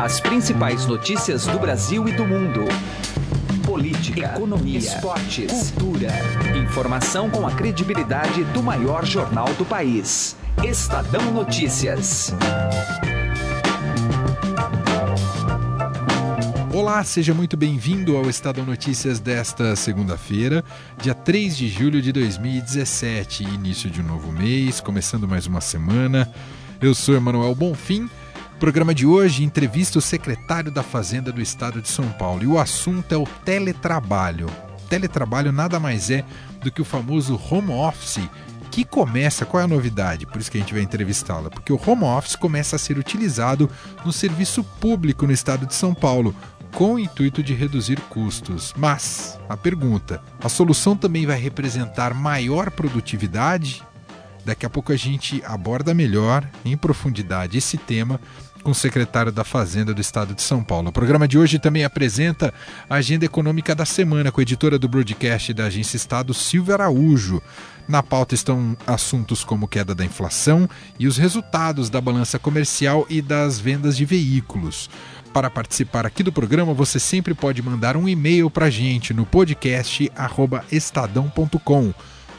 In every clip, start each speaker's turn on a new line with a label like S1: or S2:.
S1: As principais notícias do Brasil e do mundo. Política, economia, esportes, cultura. Informação com a credibilidade do maior jornal do país. Estadão Notícias.
S2: Olá, seja muito bem-vindo ao Estadão Notícias desta segunda-feira, dia 3 de julho de 2017, início de um novo mês, começando mais uma semana. Eu sou Emanuel Bonfim. Programa de hoje entrevista o secretário da Fazenda do Estado de São Paulo e o assunto é o teletrabalho. Teletrabalho nada mais é do que o famoso home office que começa, qual é a novidade? Por isso que a gente vai entrevistá-la, porque o home office começa a ser utilizado no serviço público no estado de São Paulo, com o intuito de reduzir custos. Mas, a pergunta: a solução também vai representar maior produtividade? Daqui a pouco a gente aborda melhor, em profundidade, esse tema com o secretário da Fazenda do Estado de São Paulo. O programa de hoje também apresenta a agenda econômica da semana com a editora do broadcast da Agência Estado, Silvia Araújo. Na pauta estão assuntos como queda da inflação e os resultados da balança comercial e das vendas de veículos. Para participar aqui do programa, você sempre pode mandar um e-mail para a gente no podcast estadão.com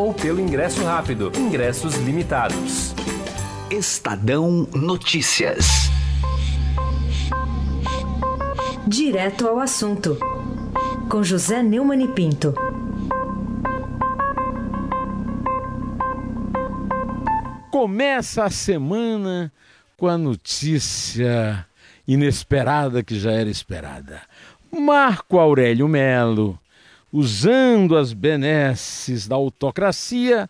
S3: ou pelo ingresso rápido. Ingressos limitados.
S1: Estadão Notícias.
S4: Direto ao assunto. Com José Neumann e Pinto.
S5: Começa a semana com a notícia inesperada que já era esperada. Marco Aurélio Melo usando as benesses da autocracia,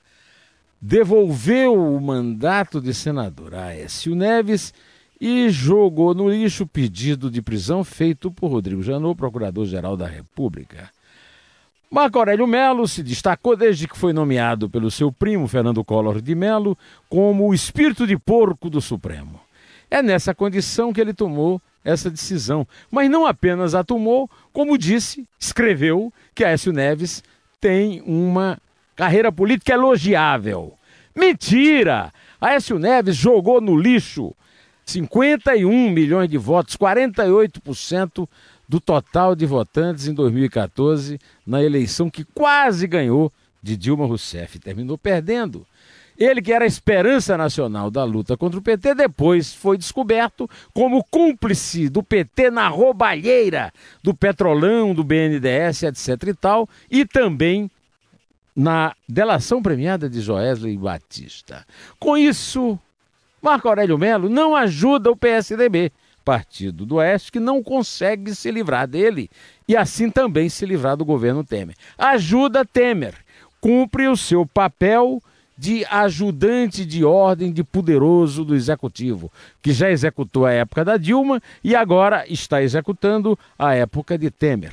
S5: devolveu o mandato de senador a Aécio Neves e jogou no lixo o pedido de prisão feito por Rodrigo Janot, procurador-geral da República. Marco Aurélio Melo se destacou desde que foi nomeado pelo seu primo Fernando Collor de Melo como o espírito de porco do Supremo. É nessa condição que ele tomou essa decisão. Mas não apenas a tomou, como disse, escreveu que Aécio Neves tem uma carreira política elogiável. Mentira! Aécio Neves jogou no lixo 51 milhões de votos, 48% do total de votantes em 2014, na eleição que quase ganhou de Dilma Rousseff. Terminou perdendo. Ele, que era a esperança nacional da luta contra o PT, depois foi descoberto como cúmplice do PT na roubalheira do Petrolão, do BNDES, etc. e tal, e também na delação premiada de Joesley Batista. Com isso, Marco Aurélio Melo não ajuda o PSDB, partido do Oeste, que não consegue se livrar dele e assim também se livrar do governo Temer. Ajuda Temer, cumpre o seu papel de ajudante de ordem de poderoso do executivo, que já executou a época da Dilma e agora está executando a época de Temer.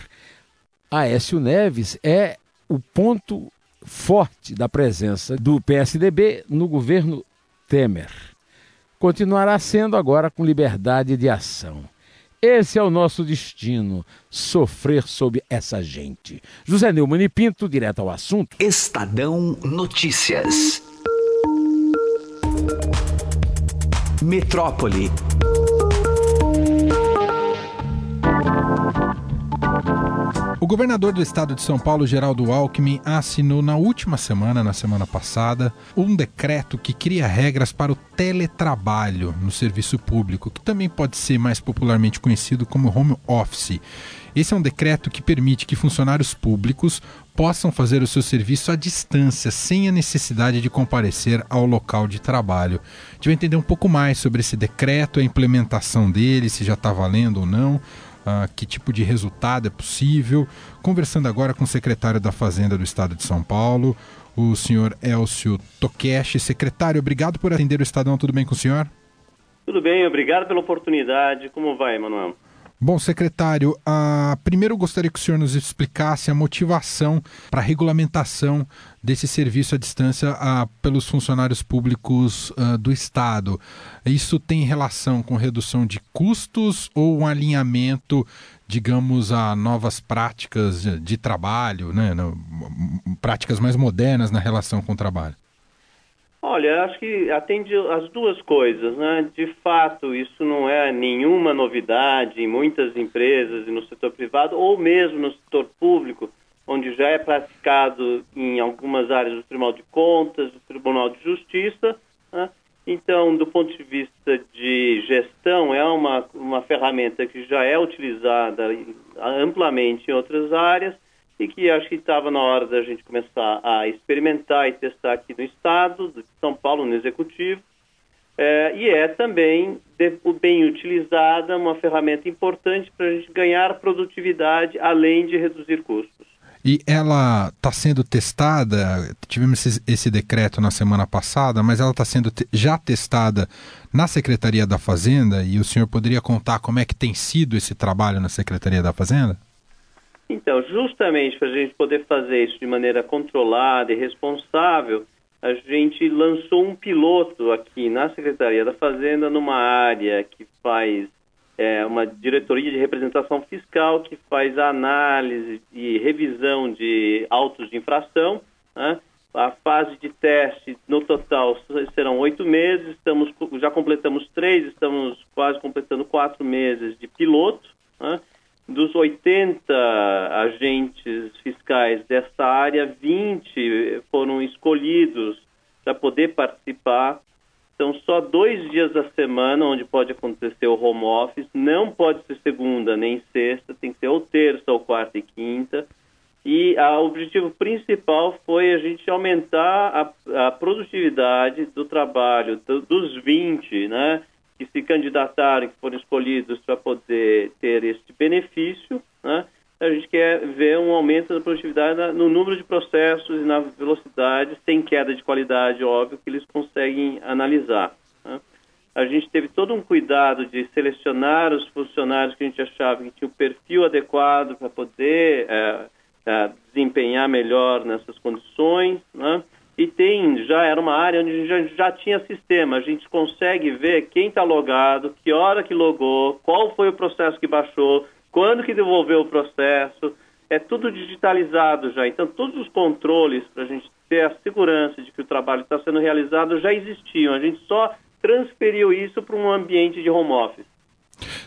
S5: Aécio Neves é o ponto forte da presença do PSDB no governo Temer. Continuará sendo agora com liberdade de ação. Esse é o nosso destino, sofrer sob essa gente. José Neumann e Pinto, direto ao assunto.
S1: Estadão Notícias. Metrópole.
S2: O governador do estado de São Paulo, Geraldo Alckmin, assinou na última semana, na semana passada, um decreto que cria regras para o teletrabalho no serviço público, que também pode ser mais popularmente conhecido como home office. Esse é um decreto que permite que funcionários públicos possam fazer o seu serviço à distância, sem a necessidade de comparecer ao local de trabalho. A gente vai entender um pouco mais sobre esse decreto, a implementação dele, se já está valendo ou não uh, que tipo de resultado é possível. Conversando agora com o secretário da Fazenda do Estado de São Paulo, o senhor Elcio Tokeshi. Secretário, obrigado por atender o Estadão. Tudo bem com o senhor?
S6: Tudo bem, obrigado pela oportunidade. Como vai, Manuel?
S2: Bom, secretário, uh, primeiro gostaria que o senhor nos explicasse a motivação para a regulamentação desse serviço à distância uh, pelos funcionários públicos uh, do Estado. Isso tem relação com redução de custos ou um alinhamento, digamos, a novas práticas de trabalho, né? práticas mais modernas na relação com o trabalho?
S6: Olha, acho que atende as duas coisas, né? De fato, isso não é nenhuma novidade em muitas empresas e no setor privado, ou mesmo no setor público, onde já é praticado em algumas áreas do Tribunal de Contas, do Tribunal de Justiça. Né? Então, do ponto de vista de gestão, é uma, uma ferramenta que já é utilizada amplamente em outras áreas e que acho que estava na hora da gente começar a experimentar e testar aqui no Estado, de São Paulo, no Executivo. É, e é também, de, bem utilizada, uma ferramenta importante para a gente ganhar produtividade, além de reduzir custos.
S2: E ela está sendo testada, tivemos esse, esse, decreto na semana passada, mas ela está sendo te, já testada na Secretaria da Fazenda e o senhor poderia contar como é que tem sido esse trabalho na Secretaria da Fazenda?
S6: Então, justamente para a gente poder fazer isso de maneira controlada e responsável, a gente lançou um piloto aqui na Secretaria da Fazenda, numa área que faz é, uma diretoria de representação fiscal, que faz análise e revisão de autos de infração. Né? A fase de teste, no total, serão oito meses, estamos, já completamos três, estamos quase completando quatro meses de piloto. Né? Dos 80 agentes fiscais dessa área, 20 foram escolhidos para poder participar. São só dois dias da semana onde pode acontecer o home office. Não pode ser segunda nem sexta, tem que ser ou terça ou quarta e quinta. E o objetivo principal foi a gente aumentar a, a produtividade do trabalho do, dos 20, né? Candidataram, que foram escolhidos para poder ter este benefício, né? a gente quer ver um aumento da produtividade no número de processos e na velocidade, sem queda de qualidade, óbvio, que eles conseguem analisar. Né? A gente teve todo um cuidado de selecionar os funcionários que a gente achava que tinham o perfil adequado para poder é, é, desempenhar melhor nessas condições, né? E tem, já era uma área onde já, já tinha sistema, a gente consegue ver quem está logado, que hora que logou, qual foi o processo que baixou, quando que devolveu o processo, é tudo digitalizado já, então todos os controles para a gente ter a segurança de que o trabalho está sendo realizado já existiam, a gente só transferiu isso para um ambiente de home office.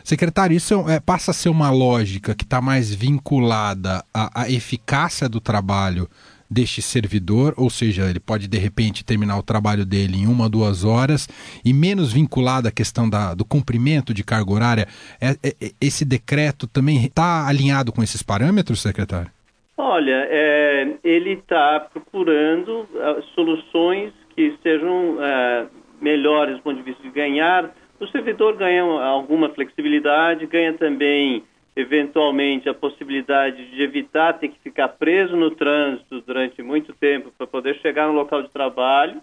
S2: Secretário, isso é, passa a ser uma lógica que está mais vinculada à, à eficácia do trabalho deste servidor, ou seja, ele pode de repente terminar o trabalho dele em uma, duas horas, e menos vinculado à questão da, do cumprimento de carga horária. É, é, é esse decreto também está alinhado com esses parâmetros, secretário?
S6: Olha, é, ele está procurando uh, soluções que sejam uh, melhores do ponto de vista de ganhar. O servidor ganha alguma flexibilidade, ganha também eventualmente a possibilidade de evitar ter que ficar preso no trânsito durante muito tempo para poder chegar no local de trabalho,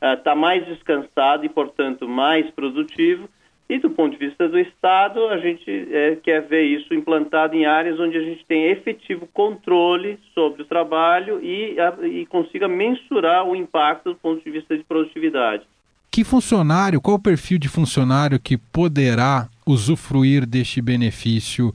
S6: está né? uh, mais descansado e, portanto, mais produtivo. E do ponto de vista do Estado, a gente é, quer ver isso implantado em áreas onde a gente tem efetivo controle sobre o trabalho e, a, e consiga mensurar o impacto do ponto de vista de produtividade.
S2: Que funcionário, qual o perfil de funcionário que poderá usufruir deste benefício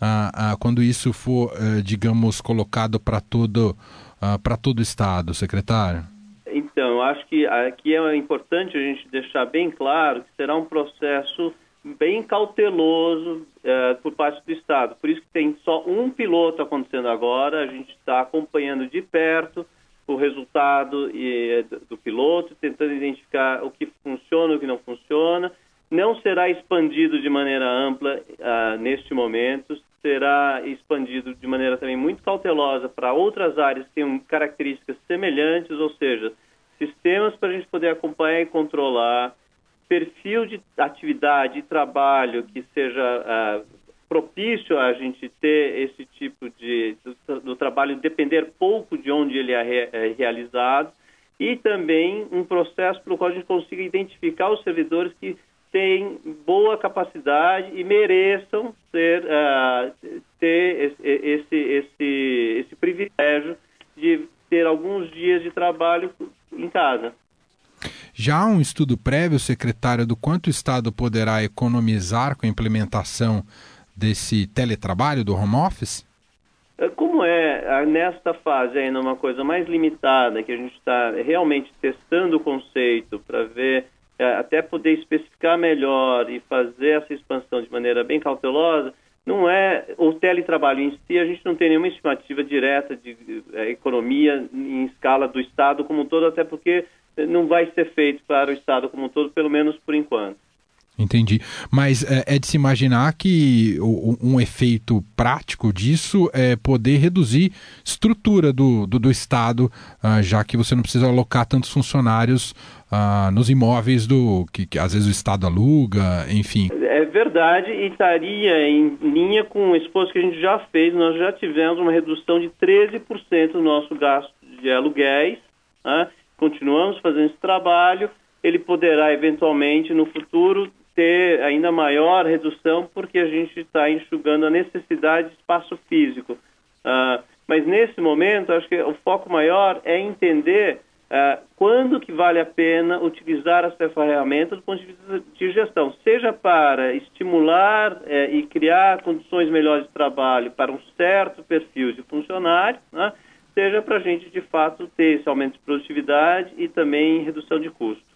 S2: ah, ah, quando isso for, eh, digamos, colocado para todo, ah, para todo o Estado, secretário?
S6: Então, acho que aqui é importante a gente deixar bem claro que será um processo bem cauteloso eh, por parte do Estado. Por isso que tem só um piloto acontecendo agora, a gente está acompanhando de perto o resultado e, do piloto, tentando identificar o que funciona e o que não funciona. Não será expandido de maneira ampla uh, neste momento, será expandido de maneira também muito cautelosa para outras áreas que têm características semelhantes, ou seja, sistemas para a gente poder acompanhar e controlar, perfil de atividade e trabalho que seja uh, propício a gente ter esse tipo de do, do trabalho depender pouco de onde ele é, re, é, realizado e também um processo pelo qual a gente consiga identificar os servidores que têm boa capacidade e mereçam ser, uh, ter esse, esse, esse, privilégio de ter alguns dias de trabalho em casa.
S2: Já há um estudo prévio, secretário, do quanto o Estado poderá economizar com a implementação desse teletrabalho do home office?
S6: É, como é nesta fase ainda uma coisa mais limitada, que a gente está realmente testando o conceito para ver, é, até poder especificar melhor e fazer essa expansão de maneira bem cautelosa, não é o teletrabalho em si, a gente não tem nenhuma estimativa direta de é, economia em escala do Estado como um todo, até porque não vai ser feito para o Estado como um todo, pelo menos por enquanto.
S2: Entendi. Mas é, é, de se imaginar que o, um efeito prático disso é poder reduzir estrutura do, do, do Estado, uh, já que você não precisa alocar tantos funcionários uh, nos imóveis do que, que, às vezes o Estado aluga, enfim.
S6: É verdade e estaria em linha com o esforço que a gente já fez. Nós já tivemos uma redução de 13% do nosso gasto de aluguéis. Né? Continuamos fazendo esse trabalho. Ele poderá eventualmente no futuro ter ainda maior redução porque a gente está enxugando a necessidade de espaço físico. Uh, mas nesse momento, acho que o foco maior é entender uh, quando que vale a pena utilizar essa ferramenta do ponto de vista de gestão, seja para estimular uh, e criar condições melhores de trabalho para um certo perfil de funcionário, né, seja para a gente de fato ter esse aumento de produtividade e também redução de custos.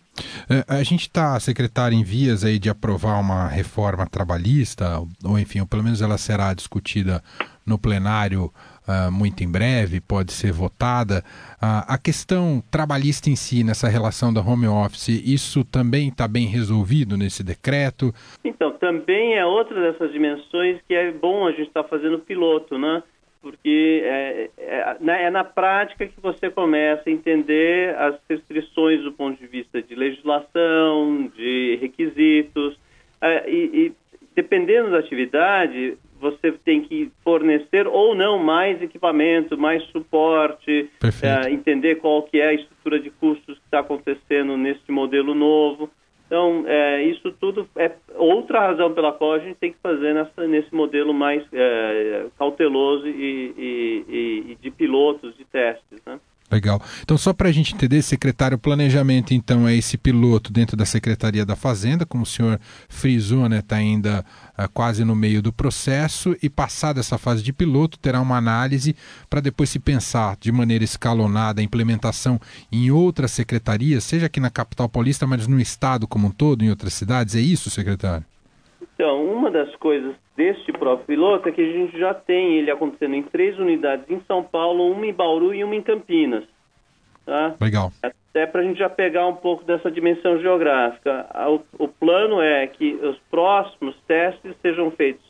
S2: É, a gente está, secretário, em vias aí de aprovar uma reforma trabalhista, ou enfim, ou pelo menos ela será discutida no plenário uh, muito em breve, pode ser votada. Uh, a questão trabalhista em si, nessa relação da home office, isso também está bem resolvido nesse decreto?
S6: Então, também é outra dessas dimensões que é bom a gente estar tá fazendo piloto, né? Porque é, é, é, na prática que você começa a entender as restrições do ponto de vista de legislação, de requisitos, é, e, e, dependendo da atividade, você tem que fornecer ou não mais equipamento, mais suporte, é, entender qual que é a estrutura de custos que está acontecendo nesse modelo novo. Então, é, isso tudo é outra razão pela qual a gente tem que fazer nessa, nesse modelo mais é, cauteloso e, e, e, de pilotos, de testes. Né?
S2: Legal. Então, só para a gente entender, secretário, planejamento, então, é esse piloto dentro da Secretaria da Fazenda, como o senhor frisou, né, está ainda uh, quase no meio do processo, e passada essa fase de piloto, terá uma análise para depois se pensar de maneira escalonada a implementação em outras secretarias, seja aqui na capital paulista, mas no estado como um todo, em outras cidades. É isso, secretário?
S6: Então, uma das coisas deste próprio piloto é que a gente já tem ele acontecendo em três unidades em São Paulo, uma em Bauru e uma em Campinas. Tá?
S2: Legal.
S6: Até para a gente já pegar um pouco dessa dimensão geográfica. O, o plano é que os próximos testes sejam feitos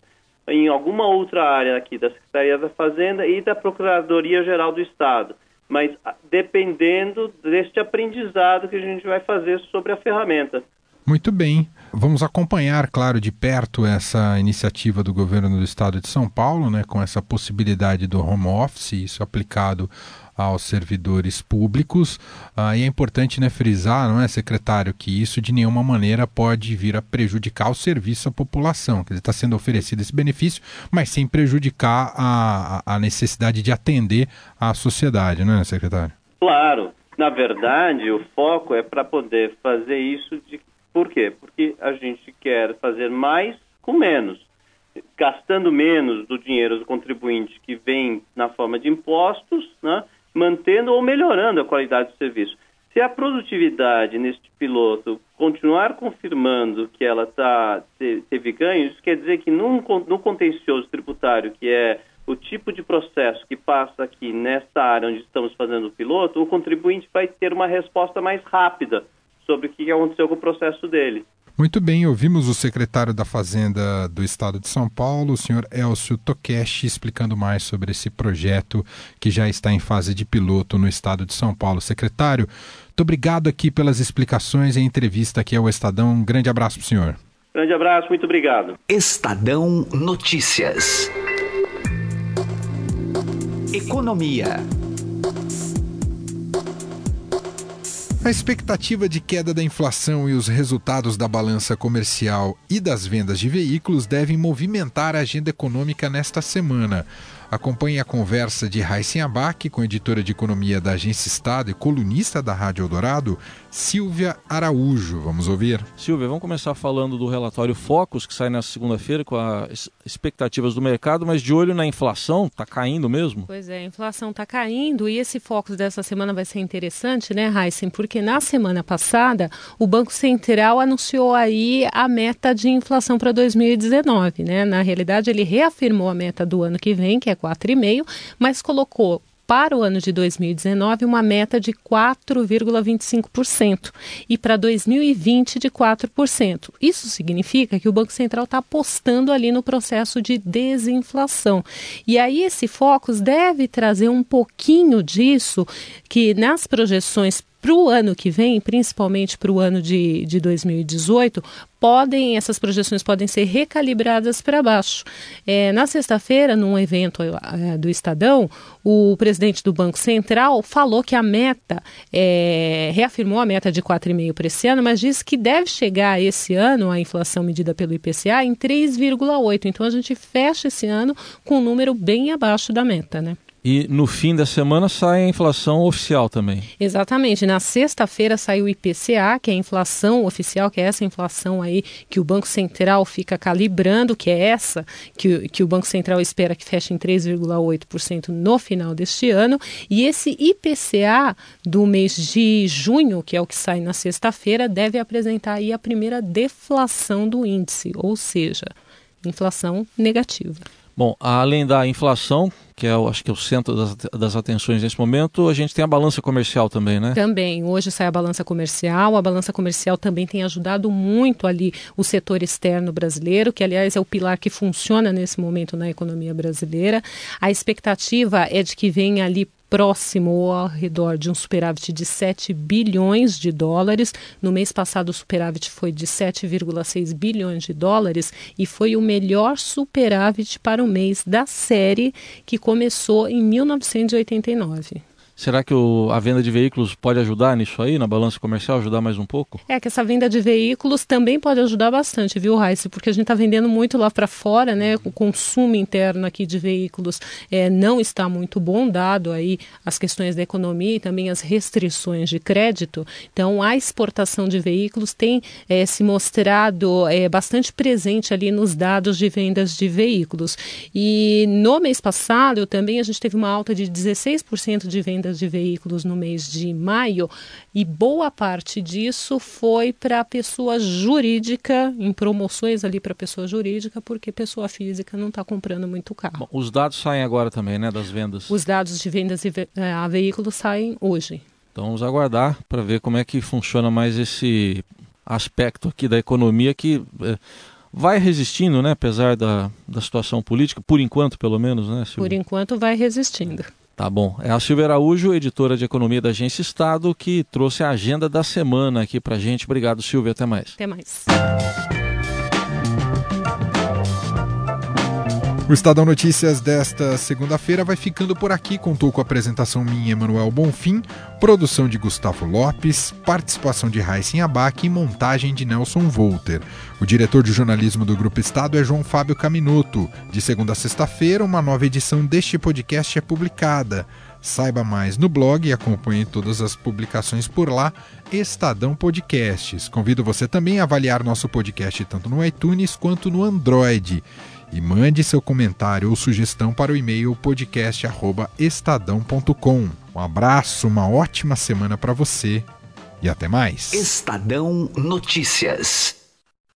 S6: em alguma outra área aqui da Secretaria da Fazenda e da Procuradoria Geral do Estado, mas dependendo deste aprendizado que a gente vai fazer sobre a ferramenta.
S2: Muito bem. Vamos acompanhar, claro, de perto essa iniciativa do governo do estado de São Paulo, né, com essa possibilidade do home office, isso aplicado aos servidores públicos. Ah, e é importante né, frisar, não é, secretário, que isso de nenhuma maneira pode vir a prejudicar o serviço à população. Quer dizer, está sendo oferecido esse benefício, mas sem prejudicar a, a necessidade de atender à sociedade, não é, secretário?
S6: Claro. Na verdade, o foco é para poder fazer isso de por quê? Porque a gente quer fazer mais com menos, gastando menos do dinheiro do contribuinte que vem na forma de impostos, né? mantendo ou melhorando a qualidade do serviço. Se a produtividade neste piloto continuar confirmando que ela tá, teve ganhos, isso quer dizer que num, no contencioso tributário, que é o tipo de processo que passa aqui nesta área onde estamos fazendo o piloto, o contribuinte vai ter uma resposta mais rápida sobre o que aconteceu com o processo dele.
S2: Muito bem, ouvimos o secretário da Fazenda do Estado de São Paulo, o senhor Elcio Tokeshi, explicando mais sobre esse projeto que já está em fase de piloto no Estado de São Paulo. Secretário, muito obrigado aqui pelas explicações e entrevista aqui ao Estadão. Um grande abraço para o senhor.
S6: Grande abraço, muito obrigado.
S1: Estadão Notícias. Economia.
S2: A expectativa de queda da inflação e os resultados da balança comercial e das vendas de veículos devem movimentar a agenda econômica nesta semana. Acompanhe a conversa de Raíssen Abac com a editora de economia da Agência Estado e colunista da Rádio Eldorado, Silvia Araújo. Vamos ouvir.
S7: Silvia, vamos começar falando do relatório Focus, que sai nessa segunda-feira com as expectativas do mercado, mas de olho na inflação, está caindo mesmo?
S8: Pois é, a inflação está caindo e esse Focus dessa semana vai ser interessante, né, Heisen? Porque na semana passada o Banco Central anunciou aí a meta de inflação para 2019, né? Na realidade, ele reafirmou a meta do ano que vem, que é 4,5%, mas colocou para o ano de 2019 uma meta de 4,25% e para 2020 de 4%. Isso significa que o Banco Central está apostando ali no processo de desinflação. E aí esse Focus deve trazer um pouquinho disso que nas projeções para o ano que vem, principalmente para o ano de, de 2018, podem essas projeções podem ser recalibradas para baixo. É, na sexta-feira, num evento é, do Estadão, o presidente do Banco Central falou que a meta, é, reafirmou a meta de 4,5% para esse ano, mas disse que deve chegar esse ano, a inflação medida pelo IPCA, em 3,8%. Então a gente fecha esse ano com um número bem abaixo da meta, né?
S7: E no fim da semana sai a inflação oficial também.
S8: Exatamente. Na sexta-feira sai o IPCA, que é a inflação oficial, que é essa inflação aí que o Banco Central fica calibrando, que é essa que, que o Banco Central espera que feche em 3,8% no final deste ano. E esse IPCA do mês de junho, que é o que sai na sexta-feira, deve apresentar aí a primeira deflação do índice, ou seja, inflação negativa.
S7: Bom, além da inflação, que é, acho que é o centro das, das, atenções nesse momento, a gente tem a balança comercial também, né?
S8: Também. Hoje sai a balança comercial. A balança comercial também tem ajudado muito ali o setor externo brasileiro, que aliás é o pilar que funciona nesse momento na economia brasileira. A expectativa é de que venha ali próximo ou ao redor de um superávit de 7 bilhões de dólares. No mês passado, o superávit foi de 7,6 bilhões de dólares e foi o melhor superávit para o mês da série que começou em 1989.
S7: Será que o, a venda de veículos pode ajudar nisso aí, na balança comercial, ajudar mais um pouco?
S8: É que essa venda de veículos também pode ajudar bastante, viu, Raíssa? Porque a gente está vendendo muito lá para fora, né? O consumo interno aqui de veículos é, não está muito bom, dado aí as questões da economia e também as restrições de crédito. Então, a exportação de veículos tem é, se mostrado é, bastante presente ali nos dados de vendas de veículos. E no mês passado também a gente teve uma alta de 16% de vendas vendas de veículos no mês de maio e boa parte disso foi para a pessoa jurídica, em promoções ali para pessoa jurídica, porque pessoa física não está comprando muito carro. Bom,
S7: os dados saem agora também, né, das vendas?
S8: Os dados de vendas é, a veículos saem hoje.
S7: Então vamos aguardar para ver como é que funciona mais esse aspecto aqui da economia que é, vai resistindo, né, apesar da, da situação política, por enquanto pelo menos, né?
S8: Silvia? Por enquanto vai resistindo.
S7: Tá bom. É a Silvia Araújo, editora de economia da Agência Estado, que trouxe a agenda da semana aqui pra gente. Obrigado, Silvia. Até mais.
S8: Até mais.
S2: O Estadão Notícias desta segunda-feira vai ficando por aqui. Contou com a apresentação minha, Emanuel Bonfim, produção de Gustavo Lopes, participação de Raíssen Abac e montagem de Nelson Volter. O diretor de jornalismo do Grupo Estado é João Fábio Caminoto. De segunda a sexta-feira, uma nova edição deste podcast é publicada. Saiba mais no blog e acompanhe todas as publicações por lá, Estadão Podcasts. Convido você também a avaliar nosso podcast tanto no iTunes quanto no Android e mande seu comentário ou sugestão para o e-mail podcast@estadão.com. Um abraço, uma ótima semana para você e até mais.
S1: Estadão Notícias.